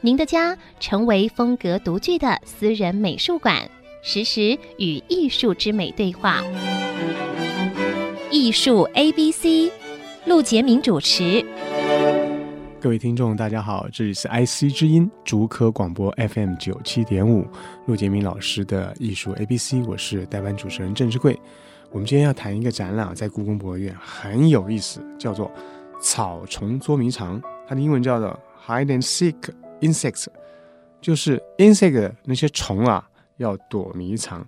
您的家成为风格独具的私人美术馆，实时与艺术之美对话。艺术 A B C，陆杰明主持。各位听众，大家好，这里是 IC 之音竹科广播 FM 九七点五，陆杰明老师的艺术 A B C，我是代班主持人郑志贵。我们今天要谈一个展览，在故宫博物院很有意思，叫做《草虫捉迷藏》，它的英文叫做 Hide and Seek。Insects 就是 insect 那些虫啊，要躲迷藏。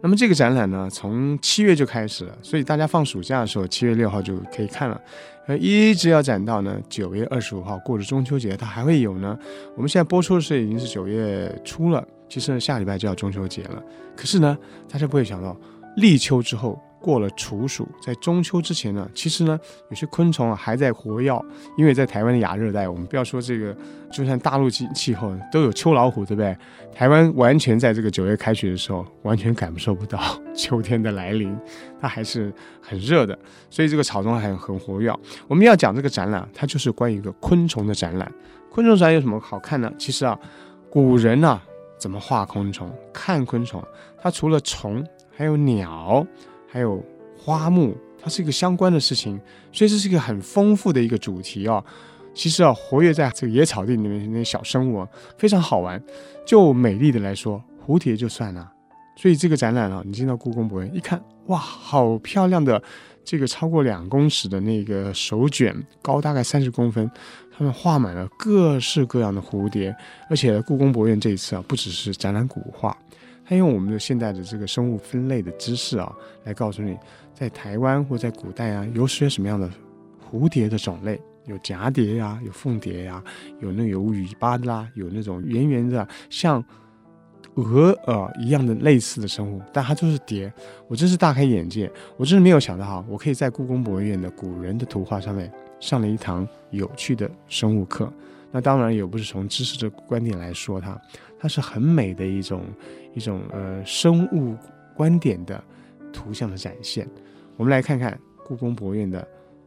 那么这个展览呢，从七月就开始了，所以大家放暑假的时候，七月六号就可以看了，呃，一直要展到呢九月二十五号，过了中秋节，它还会有呢。我们现在播出的时候已经是九月初了，其实呢下礼拜就要中秋节了。可是呢，大家不会想到立秋之后。过了处暑，在中秋之前呢，其实呢，有些昆虫啊还在活跃，因为在台湾的亚热带，我们不要说这个，就算大陆气气候都有秋老虎，对不对？台湾完全在这个九月开学的时候，完全感受不到 秋天的来临，它还是很热的，所以这个草中还很活跃。我们要讲这个展览，它就是关于一个昆虫的展览。昆虫展有什么好看呢？其实啊，古人啊怎么画昆虫、看昆虫，它除了虫，还有鸟。还有花木，它是一个相关的事情，所以这是一个很丰富的一个主题啊。其实啊，活跃在这个野草地里面那些小生物，非常好玩。就美丽的来说，蝴蝶就算了。所以这个展览啊，你进到故宫博物院一看，哇，好漂亮的这个超过两公尺的那个手卷，高大概三十公分，上面画满了各式各样的蝴蝶。而且故宫博物院这一次啊，不只是展览古画。他用我们的现代的这个生物分类的知识啊，来告诉你，在台湾或在古代啊，有些什么样的蝴蝶的种类，有蛱蝶呀，有凤蝶呀，有那有尾巴的啦，有那种圆圆的像鹅呃一样的类似的生物，但它就是蝶。我真是大开眼界，我真是没有想到哈，我可以在故宫博物院的古人的图画上面上了一堂有趣的生物课。那当然也不是从知识的观点来说它，它是很美的一种。一种呃生物观点的图像的展现，我们来看看故宫博物院的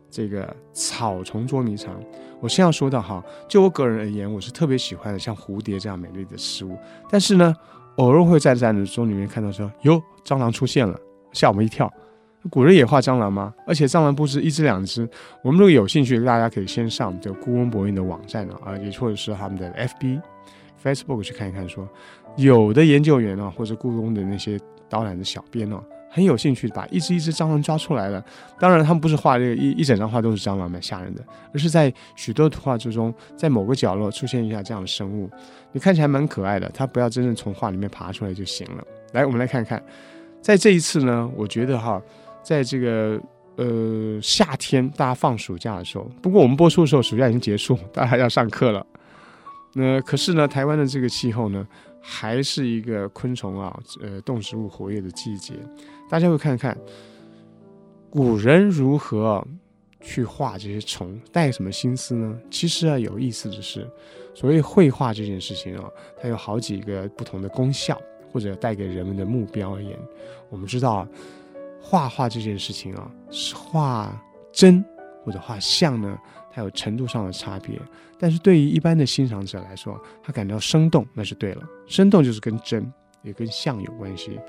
这个草丛捉迷藏。我先要说到哈，就我个人而言，我是特别喜欢的像蝴蝶这样美丽的事物。但是呢，偶尔会在展览中里面看到说，哟，蟑螂出现了，吓我们一跳。古人也画蟑螂吗？而且蟑螂不是一只两只。我们如果有兴趣，大家可以先上这个故宫博物院的网站啊，也或者是他们的 FB。Facebook 去看一看说，有的研究员啊，或者故宫的那些导览的小编啊，很有兴趣把一只一只蟑螂抓出来了。当然，他们不是画这个一一整张画都是蟑螂蛮吓人的，而是在许多图画之中，在某个角落出现一下这样的生物，你看起来蛮可爱的。它不要真正从画里面爬出来就行了。来，我们来看看，在这一次呢，我觉得哈，在这个呃夏天大家放暑假的时候，不过我们播出的时候暑假已经结束，大家要上课了。那可是呢，台湾的这个气候呢，还是一个昆虫啊，呃，动植物活跃的季节。大家会看看古人如何去画这些虫，带什么心思呢？其实啊，有意思的是，所谓绘画这件事情啊，它有好几个不同的功效，或者带给人们的目标而言。我们知道，画画这件事情啊，是画真或者画像呢。它有程度上的差别，但是对于一般的欣赏者来说，他感到生动，那是对了。生动就是跟真也跟像有关系。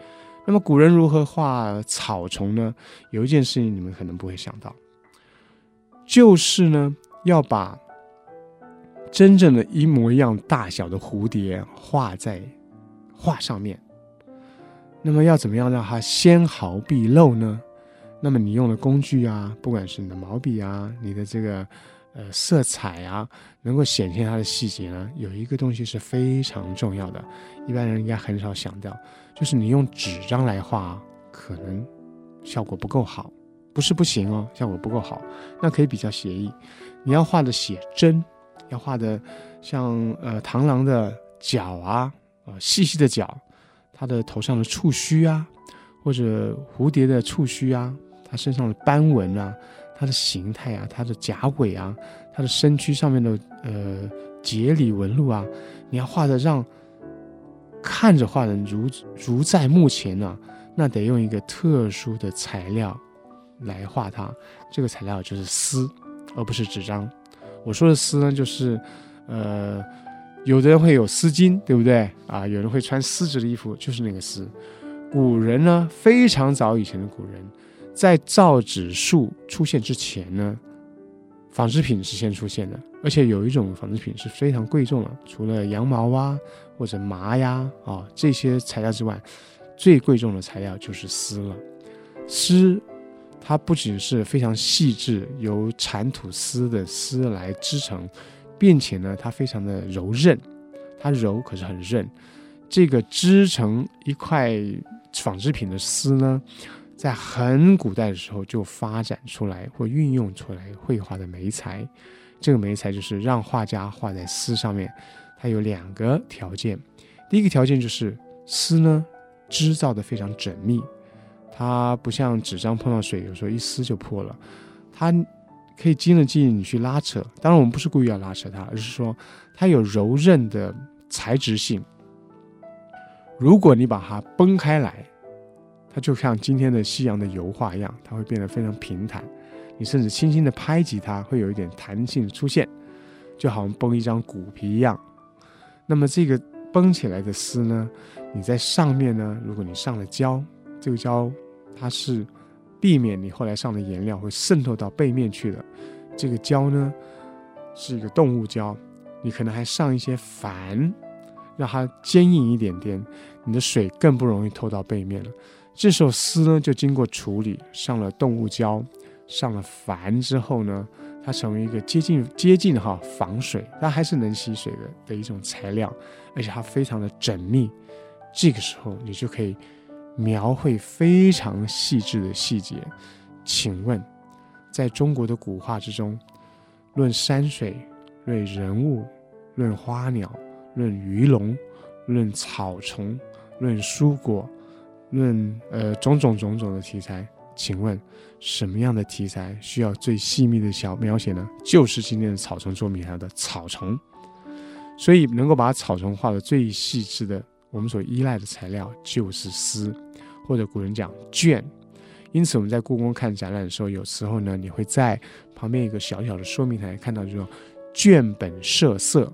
那么古人如何画草虫呢？有一件事情你们可能不会想到，就是呢要把真正的一模一样大小的蝴蝶画在画上面。那么要怎么样让它纤毫毕露呢？那么你用的工具啊，不管是你的毛笔啊，你的这个。呃，色彩啊，能够显现它的细节呢，有一个东西是非常重要的，一般人应该很少想到，就是你用纸张来画，可能效果不够好，不是不行哦，效果不够好，那可以比较写意。你要画的写真，要画的像呃螳螂的脚啊，啊细细的脚，它的头上的触须啊，或者蝴蝶的触须啊，它身上的斑纹啊，它的形态啊，它的甲尾啊，它的身躯上面的呃节理纹路啊，你要画的让看着画的如如在目前呢、那得用一个特殊的材料来画它，这个材料就是丝，而不是纸张。我说的丝呢，就是，呃，有的人会有丝巾，对不对啊？有人会穿丝质的衣服，就是那个丝。古人呢，非常早以前的古人，在造纸术出现之前呢，纺织品是先出现的，而且有一种纺织品是非常贵重的，除了羊毛啊或者麻呀啊这些材料之外，最贵重的材料就是丝了。丝。它不仅是非常细致，由产土丝的丝来织成，并且呢，它非常的柔韧，它柔可是很韧。这个织成一块纺织品的丝呢，在很古代的时候就发展出来或运用出来绘画的媒材。这个媒材就是让画家画在丝上面，它有两个条件。第一个条件就是丝呢织造的非常缜密。它不像纸张碰到水，有时候一撕就破了。它可以经得起你去拉扯，当然我们不是故意要拉扯它，而是说它有柔韧的材质性。如果你把它崩开来，它就像今天的夕阳的油画一样，它会变得非常平坦。你甚至轻轻的拍击它，会有一点弹性出现，就好像绷一张骨皮一样。那么这个绷起来的丝呢，你在上面呢，如果你上了胶，这个胶。它是避免你后来上的颜料会渗透到背面去的。这个胶呢，是一个动物胶，你可能还上一些矾，让它坚硬一点点，你的水更不容易透到背面了。这首诗呢就经过处理，上了动物胶，上了矾之后呢，它成为一个接近接近哈防水，但还是能吸水的的一种材料，而且它非常的缜密。这个时候你就可以。描绘非常细致的细节，请问，在中国的古画之中，论山水、论人物、论花鸟、论鱼龙、论草虫、论蔬果、论呃种种种种的题材，请问什么样的题材需要最细密的小描写呢？就是今天的草丛捉迷藏的草丛，所以能够把草丛画得最细致的。我们所依赖的材料就是丝，或者古人讲绢。因此我们在故宫看展览的时候，有时候呢，你会在旁边一个小小的说明台看到，就说“绢本设色”，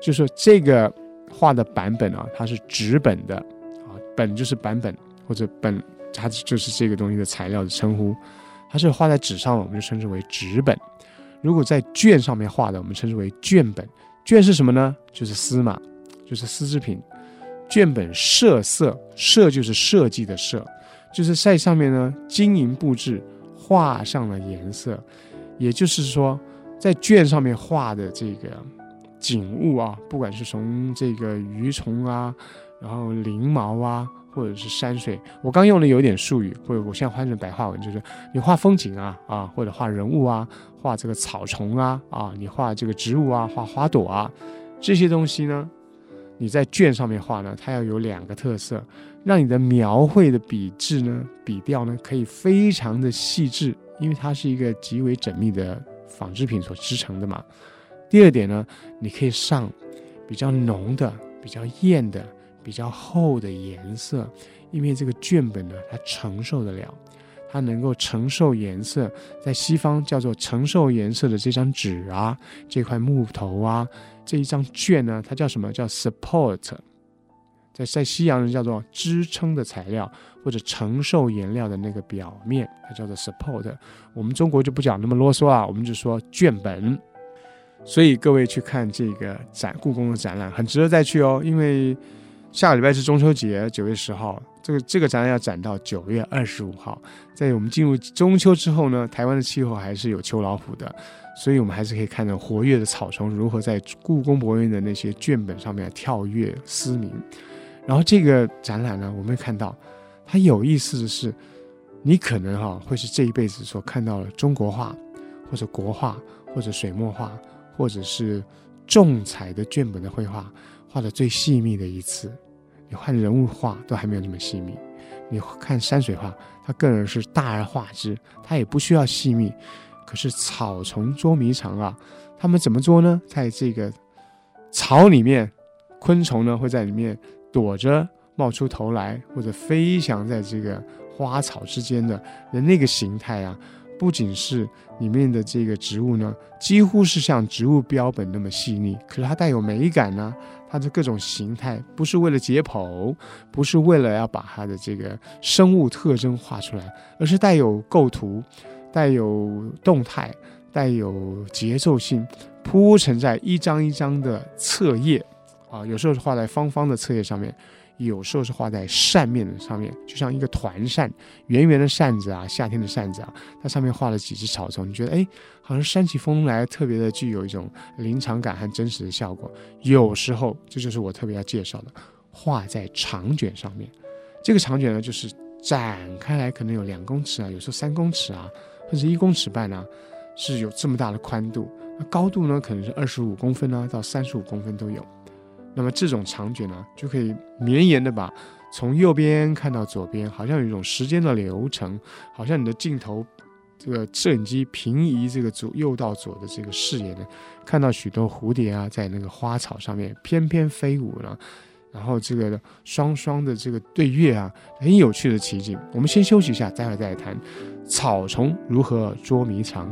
就是说这个画的版本啊，它是纸本的啊，本就是版本或者本，它就是这个东西的材料的称呼。它是画在纸上的，我们就称之为纸本；如果在绢上面画的，我们称之为绢本。绢是什么呢？就是丝嘛，就是丝织品。绢本设色，设就是设计的设，就是在上面呢经营布置，画上了颜色。也就是说，在绢上面画的这个景物啊，不管是从这个鱼虫啊，然后翎毛啊，或者是山水，我刚用的有点术语，或者我现在换成白话文，就是你画风景啊啊，或者画人物啊，画这个草丛啊啊，你画这个植物啊，画花朵啊，这些东西呢。你在绢上面画呢，它要有两个特色，让你的描绘的笔致呢、笔调呢，可以非常的细致，因为它是一个极为缜密的纺织品所织成的嘛。第二点呢，你可以上比较浓的、比较艳的、比较厚的颜色，因为这个绢本呢，它承受得了，它能够承受颜色，在西方叫做承受颜色的这张纸啊，这块木头啊。这一张绢呢，它叫什么？叫 support，在在西洋人叫做支撑的材料或者承受颜料的那个表面，它叫做 support。我们中国就不讲那么啰嗦啊，我们就说绢本。所以各位去看这个展，故宫的展览很值得再去哦，因为下个礼拜是中秋节，九月十号。这个这个展览要展到九月二十五号，在我们进入中秋之后呢，台湾的气候还是有秋老虎的，所以我们还是可以看到活跃的草丛如何在故宫博物院的那些绢本上面跳跃嘶鸣。然后这个展览呢，我们会看到它有意思的是，你可能哈会是这一辈子所看到的中国画，或者国画，或者水墨画，或者是重彩的绢本的绘画，画的最细腻的一次。你画人物画都还没有那么细腻，你看山水画，它更是大而化之，它也不需要细腻。可是草丛捉迷藏啊，他们怎么捉呢？在这个草里面，昆虫呢会在里面躲着冒出头来，或者飞翔在这个花草之间的的那个形态啊。不仅是里面的这个植物呢，几乎是像植物标本那么细腻，可是它带有美感呢。它的各种形态不是为了解剖，不是为了要把它的这个生物特征画出来，而是带有构图，带有动态，带有节奏性，铺陈在一张一张的册页啊，有时候是画在方方的册页上面。有时候是画在扇面的上面，就像一个团扇，圆圆的扇子啊，夏天的扇子啊，它上面画了几只草丛，你觉得哎，好像扇起风来，特别的具有一种临场感和真实的效果。有时候，这就是我特别要介绍的，画在长卷上面。这个长卷呢，就是展开来可能有两公尺啊，有时候三公尺啊，或者一公尺半啊，是有这么大的宽度。那高度呢，可能是二十五公分啊，到三十五公分都有。那么这种长卷呢，就可以绵延的把从右边看到左边，好像有一种时间的流程，好像你的镜头，这个摄影机平移这个左右到左的这个视野呢，看到许多蝴蝶啊，在那个花草上面翩翩飞舞呢，然后这个双双的这个对月啊，很有趣的奇景。我们先休息一下，待会儿再来谈草丛如何捉迷藏。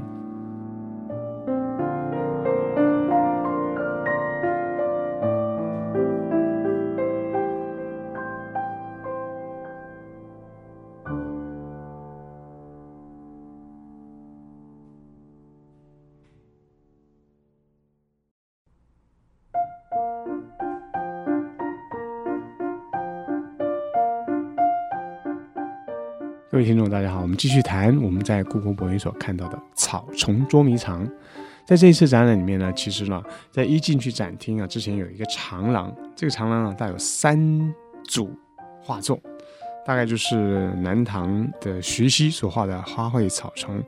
各位听众，大家好，我们继续谈我们在故宫博物院所看到的草丛捉迷藏。在这一次展览里面呢，其实呢，在一进去展厅啊，之前有一个长廊，这个长廊呢，带有三组画作，大概就是南唐的徐熙所画的花卉草丛。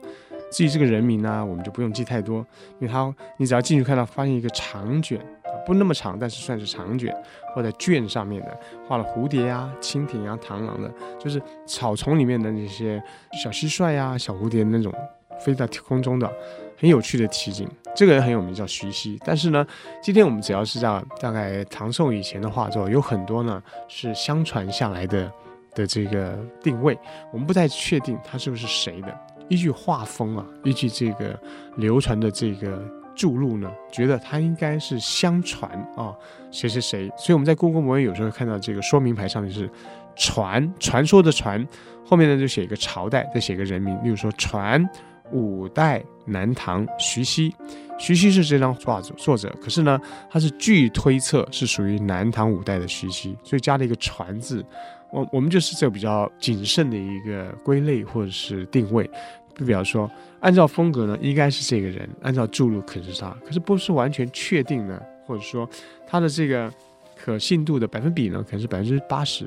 至于这个人名呢，我们就不用记太多，因为它你只要进去看到，发现一个长卷。不那么长，但是算是长卷，或者卷上面的画了蝴蝶啊、蜻蜓啊、螳螂的，就是草丛里面的那些小蟋蟀啊、小蝴蝶那种飞在空中的很有趣的奇景。这个人很有名，叫徐熙。但是呢，今天我们只要是在大概唐宋以前的画作，有很多呢是相传下来的的这个定位，我们不太确定他是不是谁的。依据画风啊，依据这个流传的这个。注入呢，觉得它应该是相传啊，谁谁谁，所以我们在故宫博物院有时候看到这个说明牌上面是传传说的传，后面呢就写一个朝代，再写一个人名，例如说传五代南唐徐熙，徐熙是这张画作作者，可是呢他是据推测是属于南唐五代的徐熙，所以加了一个传字，我我们就是这个比较谨慎的一个归类或者是定位。就比方说，按照风格呢，应该是这个人；按照注录，可是他，可是不是完全确定呢，或者说他的这个可信度的百分比呢，可能是百分之八十、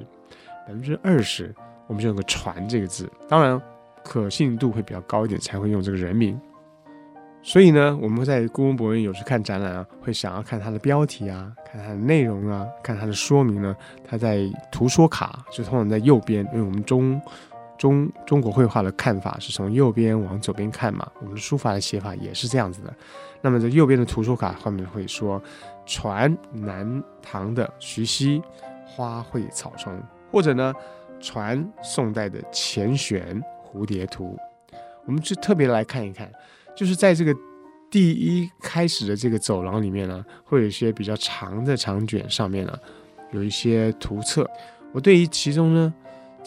百分之二十，我们就有个“传”这个字。当然，可信度会比较高一点，才会用这个人名。所以呢，我们在故宫博物院有时看展览啊，会想要看它的标题啊，看它的内容啊，看它的说明呢。它在图说卡就通常在右边，因为我们中。中中国绘画的看法是从右边往左边看嘛，我们的书法的写法也是这样子的。那么在右边的图书卡后面会说，传南唐的徐熙花卉草丛，或者呢，传宋代的钱玄蝴蝶图。我们就特别来看一看，就是在这个第一开始的这个走廊里面呢，会有一些比较长的长卷上面呢，有一些图册。我对于其中呢。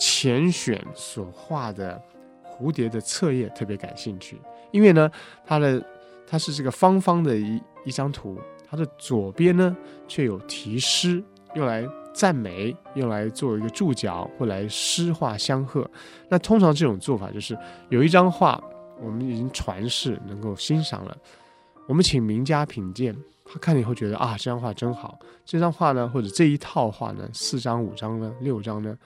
钱选所画的蝴蝶的册页特别感兴趣，因为呢，它的它是这个方方的一一张图，它的左边呢却有题诗，用来赞美，用来做一个注脚，或来诗画相和。那通常这种做法就是有一张画，我们已经传世，能够欣赏了，我们请名家品鉴，他看了以后觉得啊，这张画真好，这张画呢，或者这一套画呢，四张、五张呢，六张呢。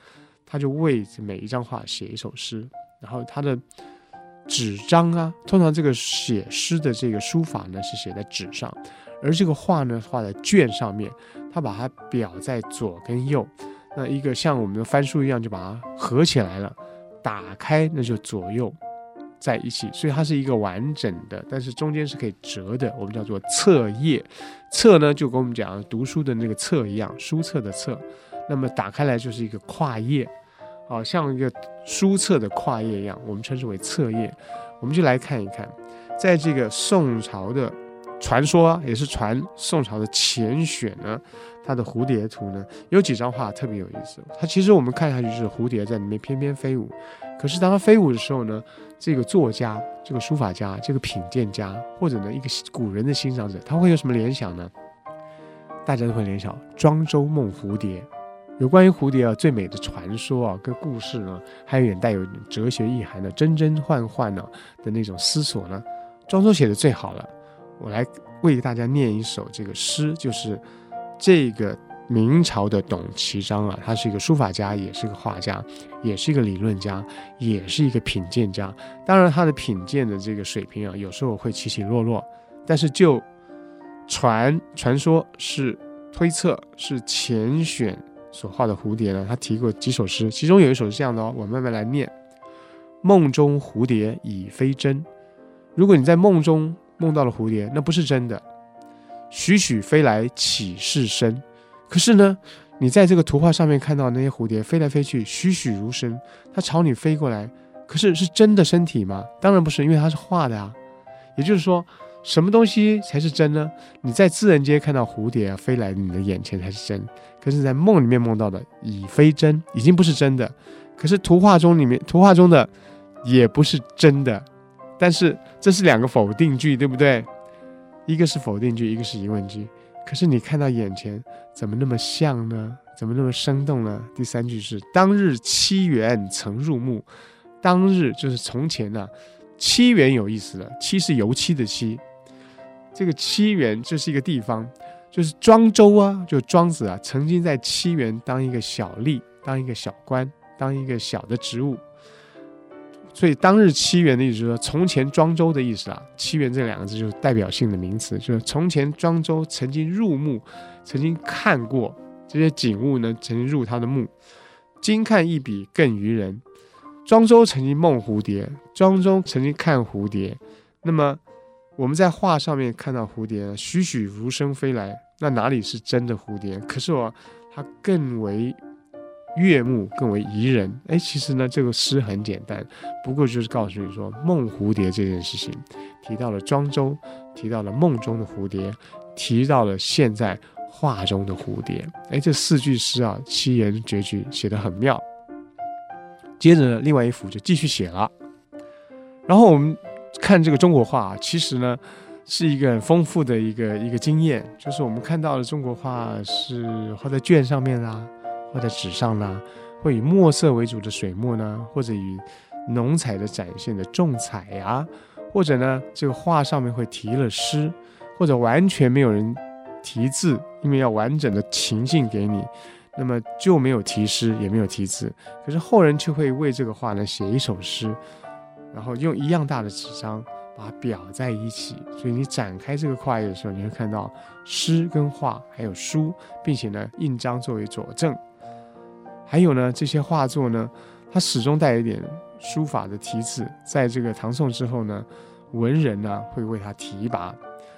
他就为每一张画写一首诗，然后他的纸张啊，通常这个写诗的这个书法呢是写在纸上，而这个画呢，画在卷上面，它把它裱在左跟右，那一个像我们的翻书一样，就把它合起来了，打开那就左右在一起，所以它是一个完整的，但是中间是可以折的，我们叫做册页。册呢，就跟我们讲读书的那个册一样，书册的册。那么打开来就是一个跨页，好像一个书册的跨页一样，我们称之为册页。我们就来看一看，在这个宋朝的传说，也是传宋朝的钱选呢，它的蝴蝶图呢，有几张画特别有意思。它其实我们看下去是蝴蝶在里面翩翩飞舞，可是当它飞舞的时候呢，这个作家、这个书法家、这个品鉴家，或者呢一个古人的欣赏者，他会有什么联想呢？大家都会联想庄周梦蝴蝶。有关于蝴蝶啊，最美的传说啊，跟故事呢，还有点带有哲学意涵的，真真幻幻呢的那种思索呢，庄周写的最好了。我来为大家念一首这个诗，就是这个明朝的董其昌啊，他是一个书法家，也是个画家，也是一个理论家，也是一个品鉴家。当然，他的品鉴的这个水平啊，有时候会起起落落，但是就传传说是推测是钱选。所画的蝴蝶呢，他提过几首诗，其中有一首是这样的哦，我慢慢来念：梦中蝴蝶已非真。如果你在梦中梦到了蝴蝶，那不是真的，徐徐飞来岂是身？可是呢，你在这个图画上面看到那些蝴蝶飞来飞去，栩栩如生，它朝你飞过来，可是是真的身体吗？当然不是，因为它是画的啊。也就是说。什么东西才是真呢？你在自然界看到蝴蝶啊飞来你的眼前才是真，可是，在梦里面梦到的已非真，已经不是真的。可是图画中里面图画中的也不是真的，但是这是两个否定句，对不对？一个是否定句，一个是疑问句。可是你看到眼前怎么那么像呢？怎么那么生动呢？第三句是当日七元曾入目，当日就是从前呢、七元有意思了，七是油漆的漆。这个七园就是一个地方，就是庄周啊，就庄子啊，曾经在七园当一个小吏，当一个小官，当一个小的职务。所以当日七园的意思就是说，从前庄周的意思啊。七园这两个字就是代表性的名词，就是从前庄周曾经入目，曾经看过这些景物呢，曾经入他的目。今看一笔更愚人。庄周曾经梦蝴蝶，庄周曾经看蝴蝶，那么。我们在画上面看到蝴蝶栩栩如生飞来，那哪里是真的蝴蝶？可是我它更为悦目，更为宜人。哎，其实呢，这个诗很简单，不过就是告诉你说，梦蝴蝶这件事情，提到了庄周，提到了梦中的蝴蝶，提到了现在画中的蝴蝶。哎，这四句诗啊，七言绝句写得很妙。接着呢，另外一幅就继续写了，然后我们。看这个中国画，其实呢是一个很丰富的一个一个经验，就是我们看到的中国画是画在卷上面啦，画在纸上啦，会以墨色为主的水墨呢，或者以浓彩的展现的重彩呀、或者呢这个画上面会题了诗，或者完全没有人题字，因为要完整的情境给你，那么就没有题诗，也没有题字，可是后人却会为这个画呢写一首诗。然后用一样大的纸张把它裱在一起，所以你展开这个跨页的时候，你会看到诗跟画还有书，并且呢印章作为佐证。还有呢这些画作呢，它始终带一点书法的题字。在这个唐宋之后呢，文人呢会为它题跋。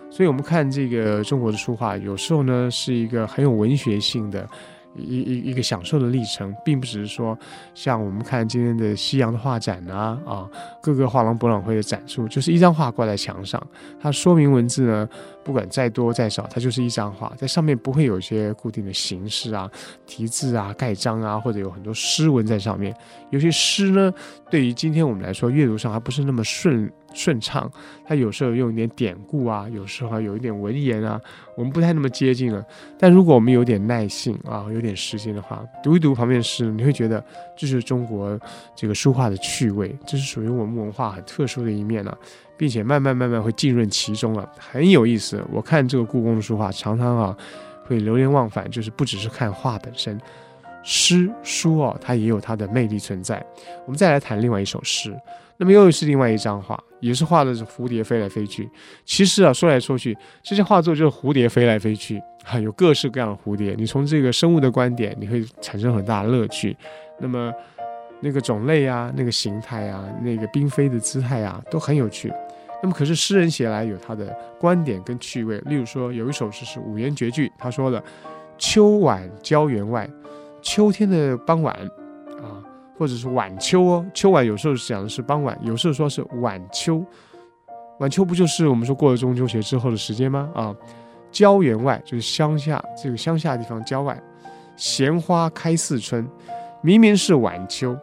所以我们看这个中国的书画，有时候呢是一个很有文学性的。一一一个享受的历程，并不只是说像我们看今天的西洋的画展啊啊，各个画廊博览会的展出，就是一张画挂在墙上，它说明文字呢，不管再多再少，它就是一张画，在上面不会有一些固定的形式啊、题字啊、盖章啊，或者有很多诗文在上面。有些诗呢，对于今天我们来说，阅读上还不是那么顺。顺畅，它有时候用一点典故啊，有时候有一点文言啊，我们不太那么接近了。但如果我们有点耐性啊，有点时间的话，读一读旁边的诗，你会觉得这是中国这个书画的趣味，这是属于我们文化很特殊的一面了，并且慢慢慢慢会浸润其中了，很有意思。我看这个故宫的书画，常常啊会流连忘返，就是不只是看画本身，诗书哦，它也有它的魅力存在。我们再来谈另外一首诗。那么又是另外一张画，也是画的是蝴蝶飞来飞去。其实啊，说来说去，这些画作就是蝴蝶飞来飞去，啊，有各式各样的蝴蝶。你从这个生物的观点，你会产生很大的乐趣。那么那个种类啊，那个形态啊，那个并飞的姿态啊，都很有趣。那么可是诗人写来有他的观点跟趣味。例如说，有一首诗是五言绝句，他说了：“秋晚郊原外，秋天的傍晚啊。”或者是晚秋哦，秋晚有时候讲的是傍晚，有时候说是晚秋。晚秋不就是我们说过了中秋节之后的时间吗？啊，郊原外就是乡下这个乡下的地方郊外，闲花开似春，明明是晚秋，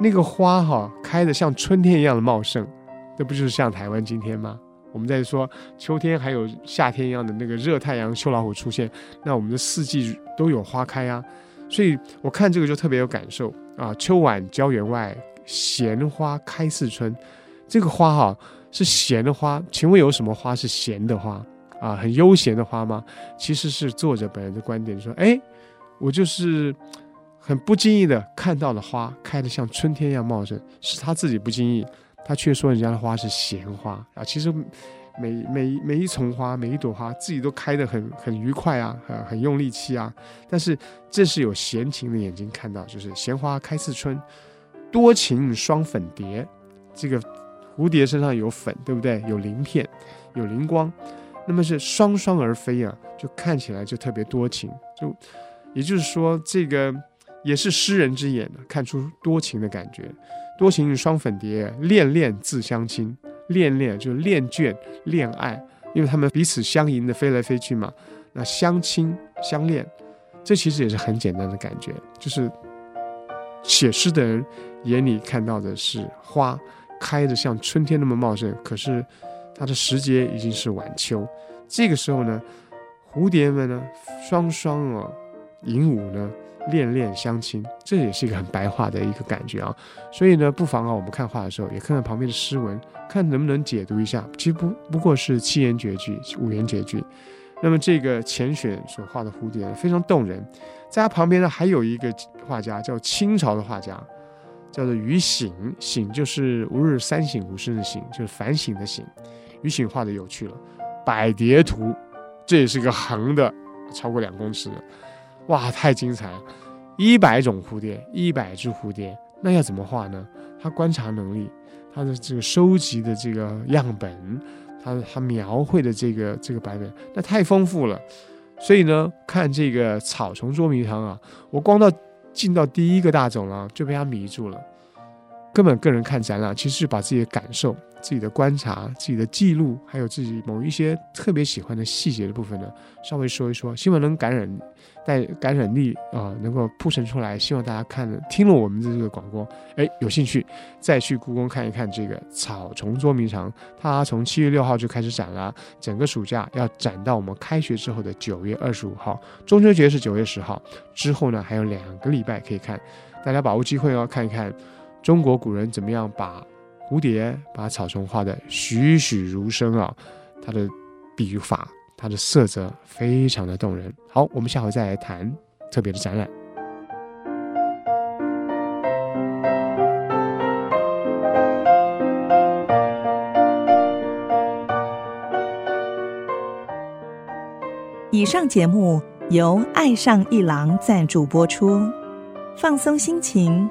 那个花哈、开得像春天一样的茂盛，这不就是像台湾今天吗？我们在说秋天还有夏天一样的那个热太阳、秋老虎出现，那我们的四季都有花开啊。所以我看这个就特别有感受啊！秋晚郊原外，闲花开似春。这个花哈、是闲的花，请问有什么花是闲的花啊？很悠闲的花吗？其实是作者本人的观点说，哎，我就是很不经意的看到了花开得像春天一样茂盛，是他自己不经意，他却说人家的花是闲花啊。其实。每每每一丛花，每一朵花，自己都开得很很愉快啊，很很用力气啊。但是这是有闲情的眼睛看到，就是闲花开似春，多情双粉蝶。这个蝴蝶身上有粉，对不对？有鳞片，有灵光，那么是双双而飞啊，就看起来就特别多情。就也就是说，这个也是诗人之眼，看出多情的感觉。多情是双粉蝶，恋恋自相亲。恋恋就是恋眷、恋爱，因为他们彼此相迎的飞来飞去嘛。那相亲相恋，这其实也是很简单的感觉，就是写诗的人眼里看到的是花开得像春天那么茂盛，可是它的时节已经是晚秋。这个时候呢，蝴蝶们呢双双啊迎舞呢。恋恋相亲，这也是一个很白话的一个感觉啊。所以呢，不妨啊，我们看画的时候也看看旁边的诗文，看能不能解读一下。其实不不过是七言绝句、五言绝句。那么这个钱选所画的蝴蝶非常动人。在他旁边呢，还有一个画家，叫清朝的画家，叫做于醒。醒就是吾日三省吾身的省，就是反省的醒。于醒画的有趣了，百蝶图，这也是个横的，超过两公尺。哇，太精彩了！一百种蝴蝶，一百只蝴蝶，那要怎么画呢？他观察能力，他的这个收集的这个样本，他他描绘的这个这个版本，那太丰富了。所以呢，看这个草丛捉迷藏啊，我光到进到第一个大走廊就被他迷住了。根本个人看展览，其实是把自己的感受。自己的观察、自己的记录，还有自己某一些特别喜欢的细节的部分呢，稍微说一说，希望能感染带感染力啊、能够铺陈出来。希望大家看听了我们的这个广播，哎，有兴趣再去故宫看一看这个草丛捉迷藏。它从七月六号就开始展了，整个暑假要展到我们开学之后的九月二十五号，中秋节是九月十号，之后呢还有两个礼拜可以看，大家把握机会哦，看一看中国古人怎么样把。蝴蝶把草丛画的栩栩如生啊，它的笔法，它的色泽非常的动人。好，我们下回再来谈特别的展览。以上节目由爱上一郎赞助播出，放松心情，